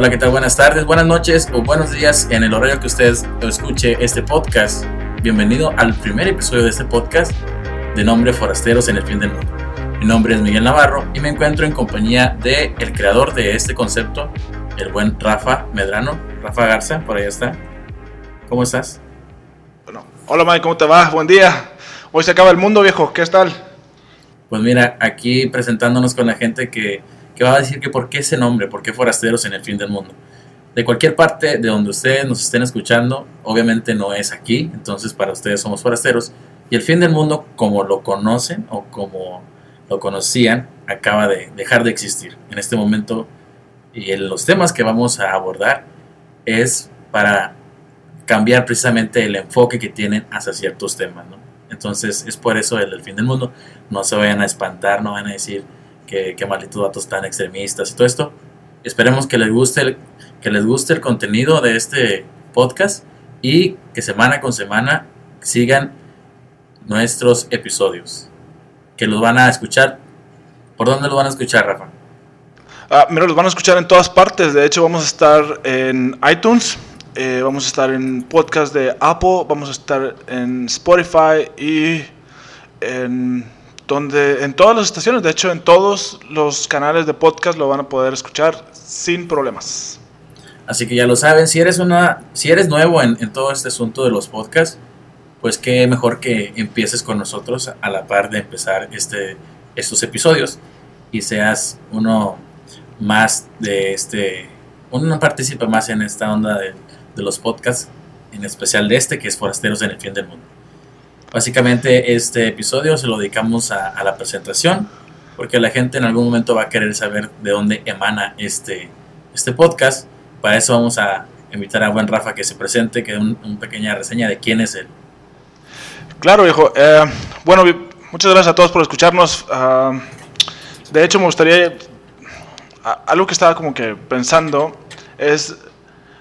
Hola, ¿qué tal? Buenas tardes, buenas noches o buenos días en el horario que usted escuche este podcast. Bienvenido al primer episodio de este podcast de nombre Forasteros en el Fin del Mundo. Mi nombre es Miguel Navarro y me encuentro en compañía de el creador de este concepto, el buen Rafa Medrano. Rafa Garza, por ahí está. ¿Cómo estás? Bueno, hola Mike, ¿cómo te va? Buen día. Hoy se acaba el mundo, viejo. ¿Qué tal? Pues mira, aquí presentándonos con la gente que que va a decir que por qué ese nombre, por qué forasteros en el fin del mundo. De cualquier parte de donde ustedes nos estén escuchando, obviamente no es aquí, entonces para ustedes somos forasteros. Y el fin del mundo, como lo conocen o como lo conocían, acaba de dejar de existir. En este momento, y en los temas que vamos a abordar, es para cambiar precisamente el enfoque que tienen hacia ciertos temas. ¿no? Entonces es por eso el, el fin del mundo. No se vayan a espantar, no van a decir, que, que malditos datos tan extremistas y todo esto. Esperemos que les guste el, que les guste el contenido de este podcast y que semana con semana sigan nuestros episodios. Que los van a escuchar. ¿Por dónde los van a escuchar, Rafa? Ah, mira, los van a escuchar en todas partes. De hecho, vamos a estar en iTunes, eh, vamos a estar en podcast de Apple, vamos a estar en Spotify y en donde en todas las estaciones, de hecho en todos los canales de podcast lo van a poder escuchar sin problemas. Así que ya lo saben, si eres una, si eres nuevo en, todo este asunto de los podcasts, pues qué mejor que empieces con nosotros a la par de empezar este, estos episodios y seas uno más de este, uno participa más en esta onda de, de los podcasts, en especial de este que es Forasteros en el Fin del Mundo. Básicamente este episodio se lo dedicamos a, la presentación, porque la gente en algún momento va a querer saber de dónde emana este, este podcast. Para eso vamos a invitar a buen Rafa que se presente, que dé una pequeña reseña de quién es él. Claro, viejo. Eh, bueno, muchas gracias a todos por escucharnos. Ah, de hecho, me gustaría... algo que estaba como que pensando es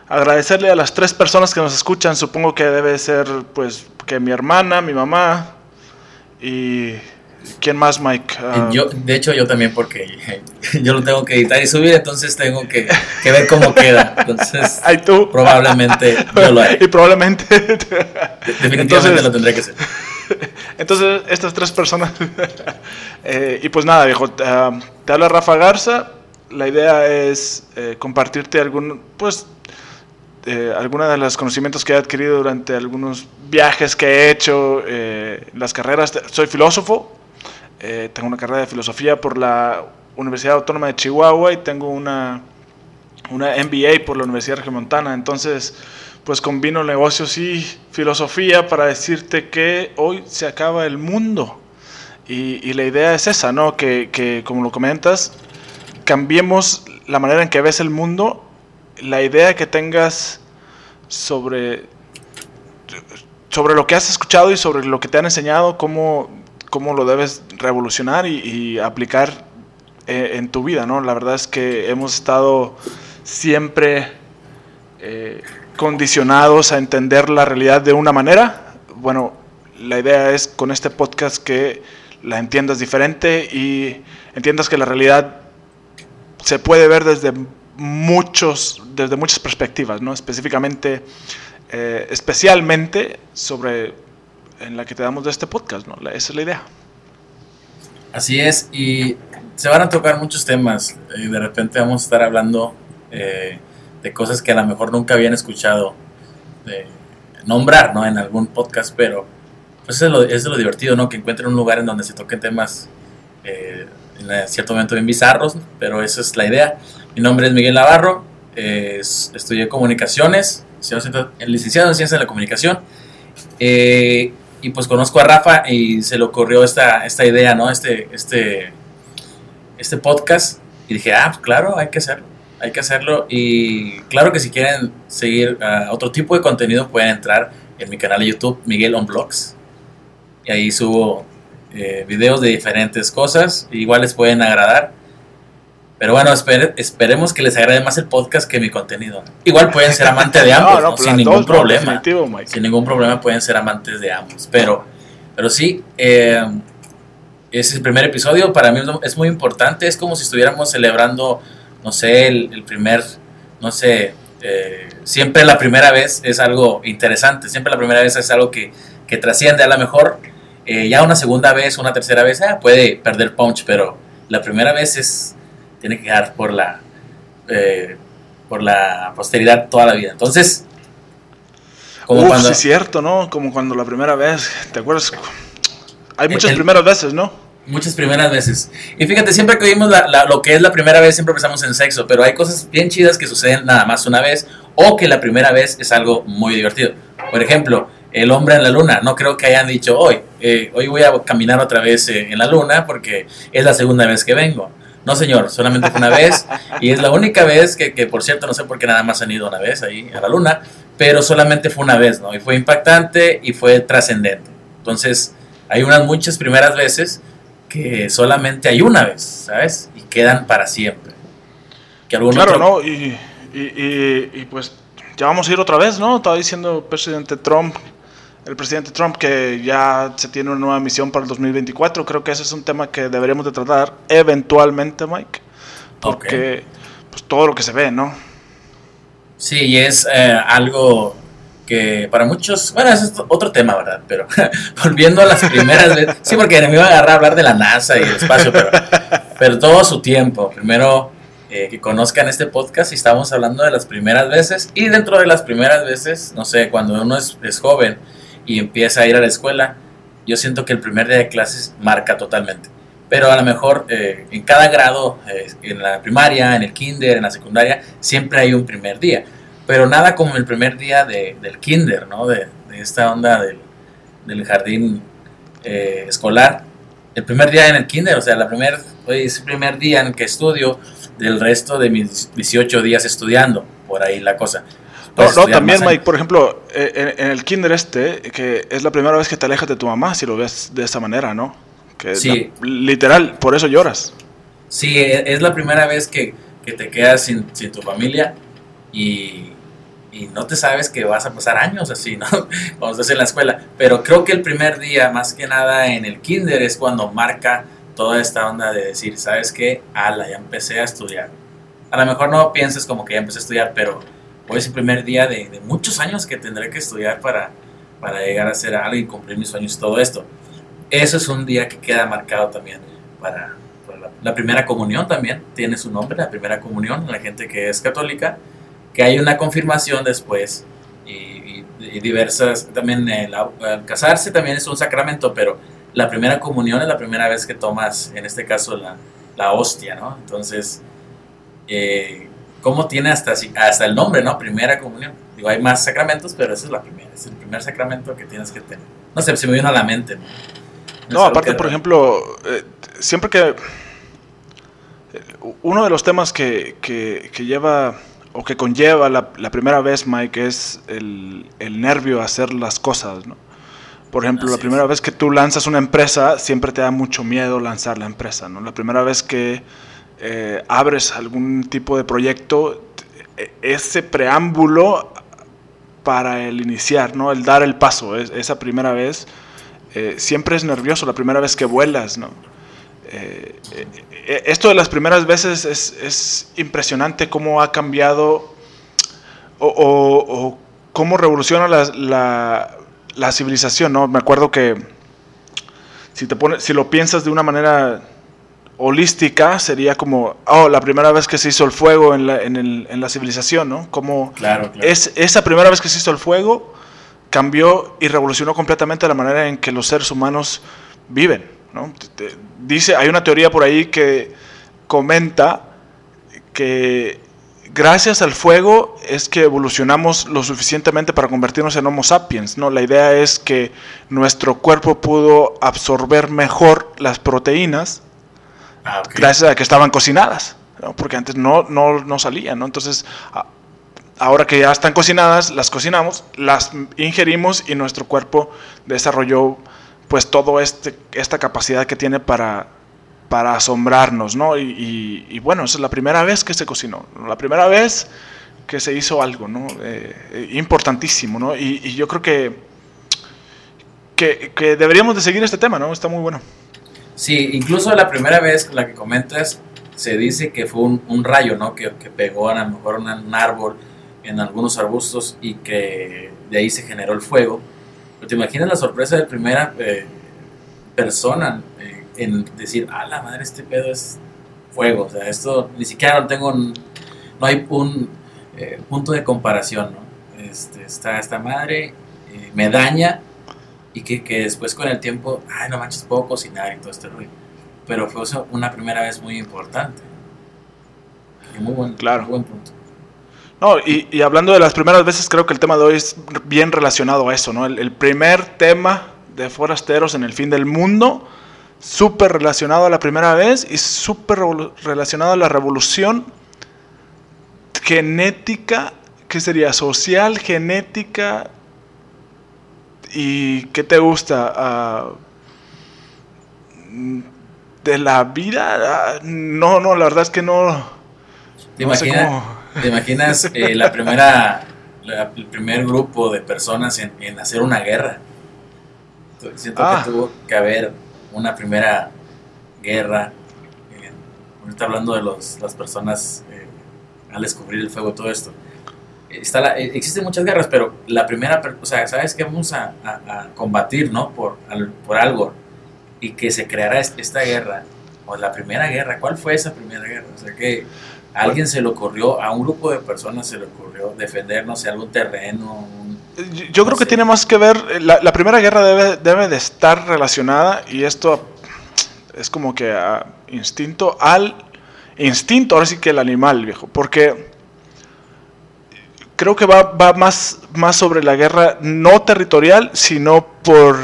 agradecerle a las tres personas que nos escuchan. Supongo que debe ser, pues, que mi hermana, mi mamá y ¿quién más, Mike? Uh, yo, de hecho, yo también porque yo lo tengo que editar y subir, entonces tengo que, que ver cómo queda. Entonces, ¿Ay, tú? probablemente yo lo haré. Y probablemente definitivamente entonces, lo tendré que hacer. Entonces, estas tres personas. eh, y pues nada, viejo, uh, te habla Rafa Garza. La idea es eh, compartirte algún, pues, eh, algunos de los conocimientos que he adquirido durante algunos viajes que he hecho, eh, las carreras. soy filósofo, eh, tengo una carrera de filosofía por la Universidad Autónoma de Chihuahua y tengo una, una MBA por la Universidad Regiomontana. Entonces, pues combino negocios y filosofía para decirte que hoy se acaba el mundo. Y, y la idea es esa, ¿no? Que, que, como lo comentas, cambiemos la manera en que ves el mundo la idea que tengas sobre, sobre lo que has escuchado y sobre lo que te han enseñado, cómo, cómo lo debes revolucionar y, aplicar eh, en tu vida, ¿no? La verdad es que hemos estado siempre eh, condicionados a entender la realidad de una manera. Bueno, la idea es con este podcast que la entiendas diferente y entiendas que la realidad se puede ver desde muchos, desde muchas perspectivas, ¿no? Específicamente, eh, especialmente sobre en la que te damos de este podcast, ¿no? Esa es la idea. Así es, y se van a tocar muchos temas. Y de repente vamos a estar hablando eh, de cosas que a lo mejor nunca habían escuchado nombrar, ¿no? En algún podcast, pero pues es lo, es lo divertido, ¿no? Que encuentren un lugar en donde se toquen temas eh, en cierto momento bien bizarros, pero esa es la idea. Mi nombre es Miguel Navarro, estudié comunicaciones, licenciado en ciencias de la comunicación. Eh, y pues conozco a Rafa y se le ocurrió esta, esta idea, ¿no? Este, este, este podcast. Y dije, ah, pues claro, hay que hacerlo. Hay que hacerlo. Y claro que si quieren seguir uh, otro tipo de contenido, pueden entrar en mi canal de YouTube, Miguel on Blogs. Y ahí subo eh, videos de diferentes cosas. Igual les pueden agradar. Pero bueno, esperemos que les agrade más el podcast que mi contenido. Igual pueden ser amantes de ambos, pues sin ningún problema. Sin ningún problema pueden ser amantes de ambos. Pero, pero sí, eh, ese es el primer episodio. Para mí es muy importante. Es como si estuviéramos celebrando, no sé, el, primer no sé, eh, siempre la primera vez es algo interesante, siempre la primera vez es algo que, que trasciende. A lo mejor eh, ya una segunda vez, una tercera vez, ah, puede perder punch, pero la primera vez es, tiene que quedar por la, eh, por la posteridad toda la vida. Entonces, como cuando... Sí, es cierto, ¿no? Como cuando la primera vez, ¿te acuerdas? Hay muchas primeras veces, ¿no? Muchas primeras veces. Y fíjate, siempre que oímos lo que es la primera vez, siempre pensamos en sexo, pero hay cosas bien chidas que suceden nada más una vez o que la primera vez es algo muy divertido. Por ejemplo, el hombre en la luna. No creo que hayan dicho hoy, eh, hoy voy a caminar otra vez eh, en la luna porque es la segunda vez que vengo. No, señor, solamente fue una vez y es la única vez que, que, por cierto, no sé por qué nada más han ido una vez ahí a la luna, pero solamente fue una vez, ¿no? Y fue impactante y fue trascendente. Entonces, hay unas muchas primeras veces que solamente hay una vez, ¿sabes? Y quedan para siempre. Que claro, ¿no? Y, y, y, pues ya vamos a ir otra vez, ¿no? Estaba diciendo presidente Trump, el presidente Trump que ya se tiene una nueva misión para el 2024. Creo que ese es un tema que deberíamos de tratar eventualmente, Mike. Porque pues todo lo que se ve, ¿no? Sí, y es eh, algo que para muchos, bueno, ese es otro tema, ¿verdad? Pero volviendo a las primeras veces, sí, porque me iba a agarrar a hablar de la NASA y el espacio, pero, pero todo su tiempo. Primero, eh, que conozcan este podcast y estamos hablando de las primeras veces y dentro de las primeras veces, no sé, cuando uno es, es joven y empieza a ir a la escuela, yo siento que el primer día de clases marca totalmente. Pero a lo mejor eh, en cada grado, eh, en la primaria, en el kinder, en la secundaria, siempre hay un primer día pero nada como el primer día de, del kinder, ¿no? De, esta onda del, del jardín eh, escolar. El primer día en el kinder, o sea, la primer, es el primer día en que estudio del resto de mis 18 días estudiando, por ahí la cosa. No, no, también, Mike, por ejemplo, eh, en, el kinder este, que es la primera vez que te alejas de tu mamá, si lo ves de esa manera, ¿no? Que sí. literal, por eso lloras. Sí, e, es la primera vez que, que te quedas sin, sin tu familia y, y no te sabes que vas a pasar años así, ¿no? Cuando estás en la escuela. Pero creo que el primer día, más que nada en el kinder, es cuando marca toda esta onda de decir, ¿sabes qué? Ala, ya empecé a estudiar. A lo mejor no pienses como que ya empecé a estudiar, pero hoy es el primer día de, muchos años que tendré que estudiar para, para llegar a ser algo y cumplir mis sueños, todo esto. Eso es un día que queda marcado también para, la, la primera comunión también, tiene su nombre, la primera comunión, la gente que es católica que hay una confirmación después y, diversas, también el, casarse también es un sacramento, pero la primera comunión es la primera vez que tomas, en este caso, la, la hostia, ¿no? Entonces, eh, ¿cómo tiene hasta, hasta el nombre, ¿no? Primera comunión. Digo, hay más sacramentos, pero esa es la primera, es el primer sacramento que tienes que tener. No sé, se me vino a la mente. No, aparte, por ejemplo, eh, siempre que... Uno de los temas que, que, que lleva o que conlleva la, primera vez, Mike, es el, nervio a hacer las cosas, ¿no? Por ejemplo, la primera vez que tú lanzas una empresa, siempre te da mucho miedo lanzar la empresa, ¿no? La primera vez que eh, abres algún tipo de proyecto, e, ese preámbulo para el iniciar, ¿no? El dar el paso, esa primera vez, eh, siempre es nervioso, la primera vez que vuelas, ¿no? Eh, eh, esto de las primeras veces es, impresionante cómo ha cambiado o, cómo revoluciona la, la, civilización, ¿no? Me acuerdo que si, te pone, si lo piensas de una manera holística, sería como, oh, la primera vez que se hizo el fuego en la, en el, en la civilización, ¿no? Como Es, esa primera vez que se hizo el fuego cambió y revolucionó completamente la manera en que los seres humanos viven. Dice, hay una teoría por ahí que comenta que gracias al fuego es que evolucionamos lo suficientemente para convertirnos en Homo sapiens. ¿no? La idea es que nuestro cuerpo pudo absorber mejor las proteínas ah, gracias a que estaban cocinadas, porque antes no, no, no salían. ¿no? Entonces, ahora que ya están cocinadas, las cocinamos, las ingerimos y nuestro cuerpo desarrolló pues todo este, esta capacidad que tiene para, para asombrarnos, ¿no? Y, bueno, esa es la primera vez que se cocinó, la primera vez que se hizo algo, ¿no? Eh, eh, importantísimo, ¿no? Y, yo creo que, que, deberíamos de seguir este tema, ¿no? Está muy bueno. Sí, incluso la primera vez, la que comentas, se dice que fue un, rayo, ¿no? Que, que, pegó a lo mejor un árbol, en algunos arbustos y que de ahí se generó el fuego. Pero te imaginas la sorpresa de primera eh, persona eh, en decir, ah, la madre, este pedo es fuego. O sea, esto ni siquiera no tengo, no hay un eh, punto de comparación, ¿no? Este, está esta madre, me daña y que, que, después con el tiempo, ay, no manches, puedo cocinar y todo este ruido. Pero fue una primera vez muy importante. muy buen, claro. buen punto. No, y, hablando de las primeras veces, creo que el tema de hoy es bien relacionado a eso, ¿no? El, primer tema de Forasteros en el fin del mundo, súper relacionado a la primera vez y súper relacionado a la revolución genética, ¿qué sería? Social, genética, ¿Y qué te gusta? Ah, ¿De la vida? Ah, no, no, la verdad es que no. ¿Te, imaginas eh, la primera, el primer grupo de personas en, hacer una guerra? Siento que ah. tuvo que haber una primera guerra. Eh, ahorita hablando de los, las personas eh, al descubrir el fuego, todo esto está la, eh, existen muchas guerras, pero la primera, o sea, ¿sabes que vamos a, combatir, ¿no? Por, por algo. Y que se creara esta guerra, o la primera guerra, ¿cuál fue esa primera guerra? O sea, que a alguien se le ocurrió, a un grupo de personas se le ocurrió defender, no sé, algún terreno. Yo creo que tiene más que ver, eh, la, la, primera guerra debe, debe de estar relacionada, y esto es como que a instinto al instinto, ahora sí que el animal, viejo, porque creo que va, va más, más sobre la guerra no territorial, sino por...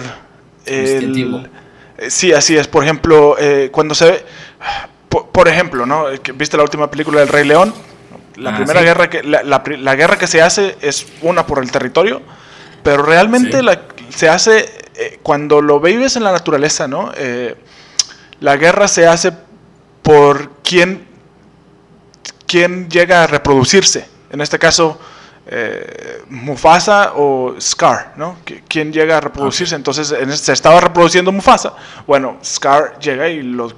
El, eh, sí, así es. Por ejemplo, eh, cuando se ve... Por, ejemplo, ¿no? ¿Viste la última película del Rey León? La ah, primera guerra que la, la, guerra que se hace es una por el territorio, pero realmente la, se hace eh, cuando lo vives en la naturaleza, ¿no? la guerra se hace por quién, quién llega a reproducirse. En este caso, eh, Mufasa o Scar, ¿no? ¿Quién llega a reproducirse? Entonces se estaba reproduciendo Mufasa. Bueno, Scar llega y lo,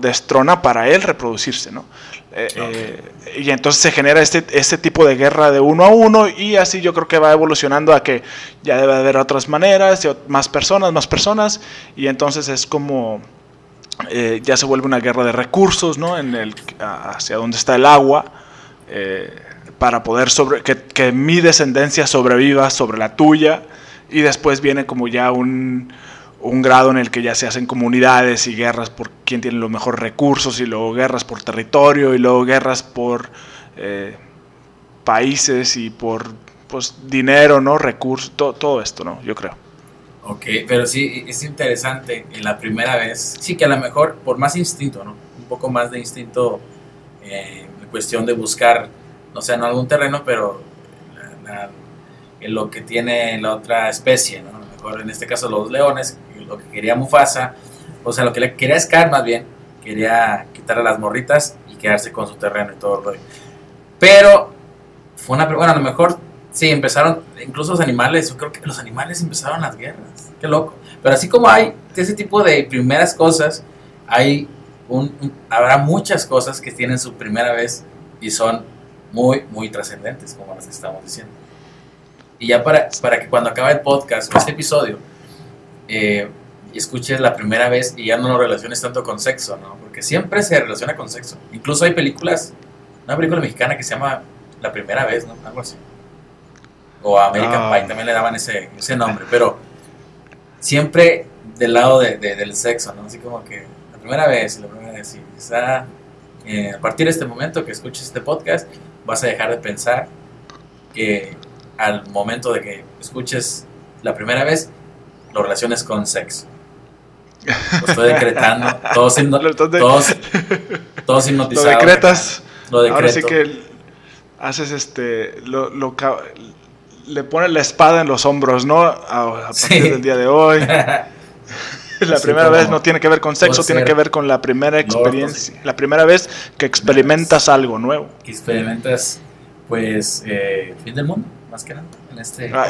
destrona para él reproducirse, ¿no? Eh, eh, y entonces se genera este, este tipo de guerra de uno a uno y así yo creo que va evolucionando a que ya debe haber otras maneras, más personas, más personas y entonces es como ya se vuelve una guerra de recursos, ¿no? En el, hacia donde está el agua para poder sobre, que, mi descendencia sobreviva sobre la tuya y después viene como ya un, grado en el que ya se hacen comunidades y guerras por quién tiene los mejores recursos y luego guerras por territorio y luego guerras por eh, países y por pues, dinero, ¿no? Recursos, todo esto, ¿no? Yo creo. Ok, pero sí, es interesante en la primera vez, sí que a lo mejor por más instinto, ¿no? Un poco más de instinto eh, en cuestión de buscar no sé, en algún terreno, pero en lo que tiene la otra especie, ¿no? A lo mejor en este caso los leones, lo que quería Mufasa, o sea, lo que le quería Scar más bien, quería quitarle las morritas y quedarse con su terreno y todo el rollo. Pero fue una, bueno, a lo mejor sí, empezaron, incluso los animales, yo creo que los animales empezaron las guerras, qué loco. Pero así como hay ese tipo de primeras cosas, hay un, habrá muchas cosas que tienen su primera vez y son muy, muy trascendentes, como las estamos diciendo. Y ya para, para que cuando acabe el podcast o este episodio, eh, escuches la primera vez y ya no lo relaciones tanto con sexo, ¿no? Porque siempre se relaciona con sexo. Incluso hay películas, una película mexicana que se llama La Primera Vez, ¿no? Algo así. O American ah. Pie también le daban ese, ese nombre, pero siempre del lado de, del sexo, ¿no? Así como que la primera vez, la primera vez, sí. Está, eh, a partir de este momento que escuches este podcast, vas a dejar de pensar que al momento de que escuches la primera vez, lo relaciones con sexo. Lo estoy decretando, todos, todos, todos hipnotizados. Lo decretas. Lo decreto. Ahora sí que haces este, lo, lo, le pones la espada en los hombros, ¿no? A, partir del día de hoy. la primera vez no tiene que ver con sexo, tiene que ver con la primera experiencia, la primera vez que experimentas algo nuevo. Experimentas, pues, eh, el fin del mundo, más que nada, en este ah,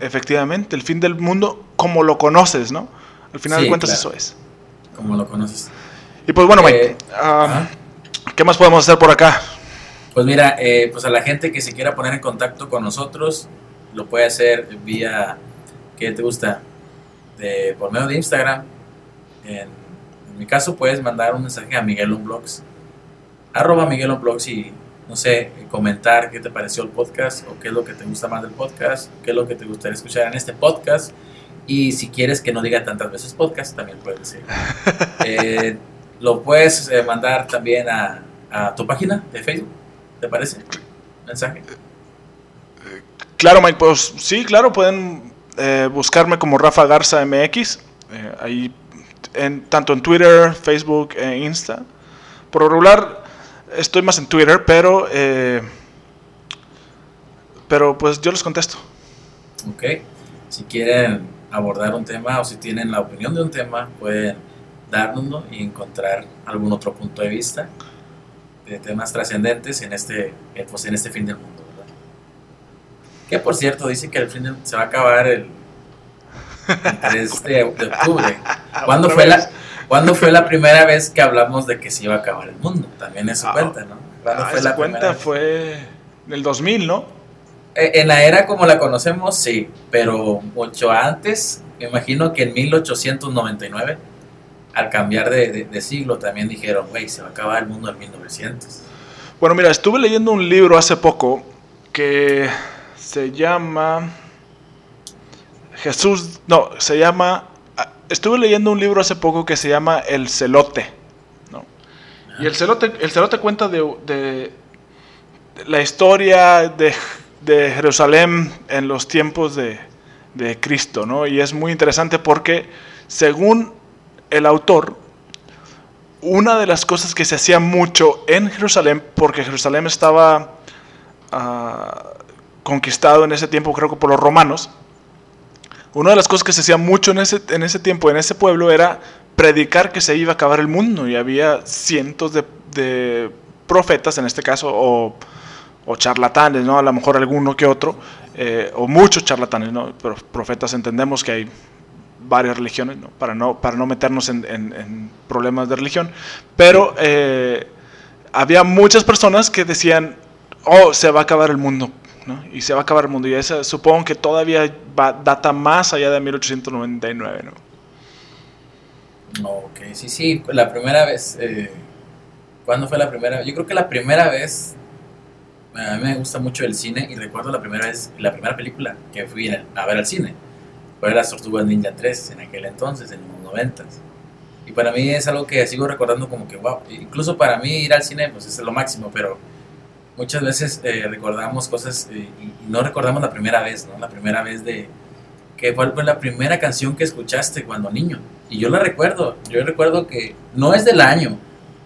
Efectivamente, el fin del mundo como lo conoces, ¿no? Al final de cuentas eso es. Como lo conoces. Y pues bueno, Mike, ah, ¿qué más podemos hacer por acá? Pues mira, eh, pues a la gente que se quiera poner en contacto con nosotros, lo puede hacer vía, ¿qué te gusta? De, por medio de Instagram. En, mi caso puedes mandar un mensaje a Miguel Blogs, arroba Miguel Blogs y, no sé, comentar qué te pareció el podcast o qué es lo que te gusta más del podcast, qué es lo que te gustaría escuchar en este podcast. Y si quieres que no diga tantas veces podcast, también puedes decir. Eh, lo puedes eh, mandar también a, a tu página de Facebook ¿Te parece? Mensaje. Claro, Mike, pues sí, claro, pueden eh, buscarme como Rafa Garza MX, eh, ahí en, tanto en Twitter, Facebook e Insta. Por regular estoy más en Twitter, pero, eh, pero pues yo les contesto. Ok, si quieren abordar un tema o si tienen la opinión de un tema, pueden dárnoslo y encontrar algún otro punto de vista de temas trascendentes en este, pues en este fin del mundo. Que por cierto, dice que el fin se va a acabar el, 3 de, octubre. ¿Cuándo fue, la, ¿Cuándo fue la primera vez que hablamos de que se iba a acabar el mundo? También eso ah, cuenta, ¿no? ¿Cuándo ah, fue la cuenta fue en el 2000, ¿no? Eh, en la era como la conocemos, sí, pero mucho antes, me imagino que en 1899 al cambiar de, siglo también dijeron, güey, se va a acabar el mundo en 1900. Bueno, mira, estuve leyendo un libro hace poco que se llama Jesús, no, se llama, estuve leyendo un libro hace poco que se llama El Celote, ¿no? Y el celote, el celote cuenta de, la historia de, Jerusalén en los tiempos de, de Cristo, ¿no? Y es muy interesante porque según el autor, una de las cosas que se hacía mucho en Jerusalén, porque Jerusalén estaba ah, conquistado en ese tiempo, creo que por los romanos, una de las cosas que se hacía mucho en ese, en ese tiempo, en ese pueblo, era predicar que se iba a acabar el mundo y había cientos de, profetas, en este caso, o, charlatanes, ¿no? A lo mejor alguno que otro, eh, o muchos charlatanes, ¿no? Pero profetas entendemos que hay varias religiones, ¿no? Para, no, para no meternos en, problemas de religión, pero eh, había muchas personas que decían, oh, se va a acabar el mundo, ¿no? y se va a acabar el mundo, y esa supongo que todavía va, data más allá de 1899. ¿no? Ok, sí, sí, la primera vez, eh, ¿cuándo fue la primera vez? Yo creo que la primera vez, a mí me gusta mucho el cine y recuerdo la primera vez, la primera película que fui a ver al cine fue las Tortugas Ninja 3 en aquel entonces, en los 90 Y para mí es algo que sigo recordando como que, wow, incluso para mí ir al cine pues es lo máximo, pero muchas veces eh, recordamos cosas eh, y, no recordamos la primera vez, ¿no? La primera vez de que fue la primera canción que escuchaste cuando niño. Y yo la recuerdo, yo recuerdo que no es del año,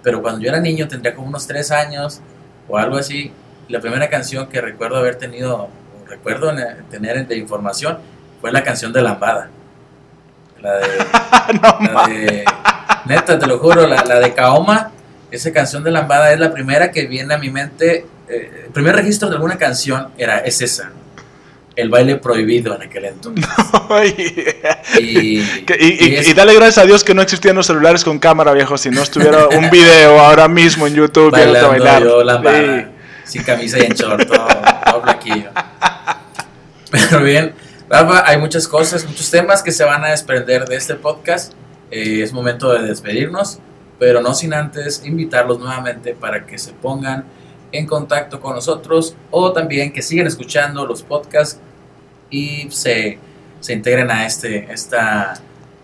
pero cuando yo era niño tendría como unos 3 años o algo así. La primera canción que recuerdo haber tenido, o recuerdo tener de información, fue la canción de Lambada. La de. la de neta, te lo juro, la, la, de Kaoma. Esa canción de Lambada es la primera que viene a mi mente. Eh, el primer registro de alguna canción era, es esa. El baile prohibido en aquel entonces. y, y, dale gracias a Dios que no existían los celulares con cámara, viejo. Si no estuviera un video ahora mismo en YouTube Bailando bailar. Yo, sin camisa y en short, todo, todo flaquillo. Pero bien, Rafa, hay muchas cosas, muchos temas que se van a desprender de este podcast. Eh, es momento de despedirnos, pero no sin antes invitarlos nuevamente para que se pongan en contacto con nosotros o también que sigan escuchando los podcasts y se, se integren a este, esta,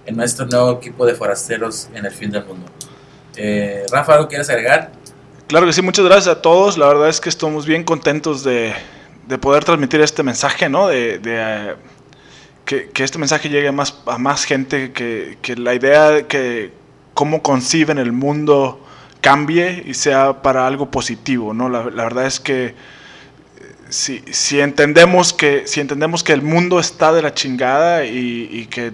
en nuestro nuevo equipo de forasteros en el fin del mundo. Eh, Rafa, ¿algo quieres agregar? Claro que sí, muchas gracias a todos. La verdad es que estamos bien contentos de, de poder transmitir este mensaje, ¿no? De, de que, este mensaje llegue a más, a más gente, que, la idea de que cómo conciben el mundo cambie y sea para algo positivo, ¿no? La, verdad es que eh, si, si, entendemos que si entendemos que el mundo está de la chingada y, que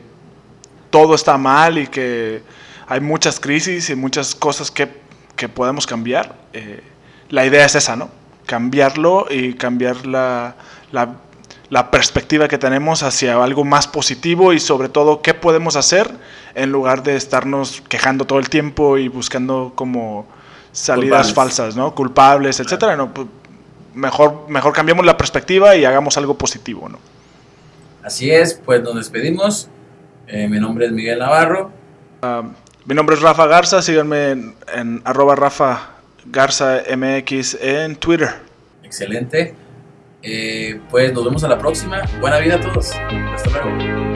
todo está mal y que hay muchas crisis y muchas cosas que, que podemos cambiar, eh, la idea es esa, ¿no? Cambiarlo y cambiar la, la la perspectiva que tenemos hacia algo más positivo y sobre todo qué podemos hacer en lugar de estarnos quejando todo el tiempo y buscando como salidas Culpables. falsas, ¿no? Culpables, etcétera. No, pues, mejor, mejor cambiamos la perspectiva y hagamos algo positivo, ¿no? Así es, pues nos despedimos. Eh, mi nombre es Miguel Navarro. Mi nombre es Rafa Garza, síganme en, en arroba Rafa Garza MX en Twitter. Excelente. Eh, pues nos vemos a la próxima. Buena vida a todos. Hasta luego.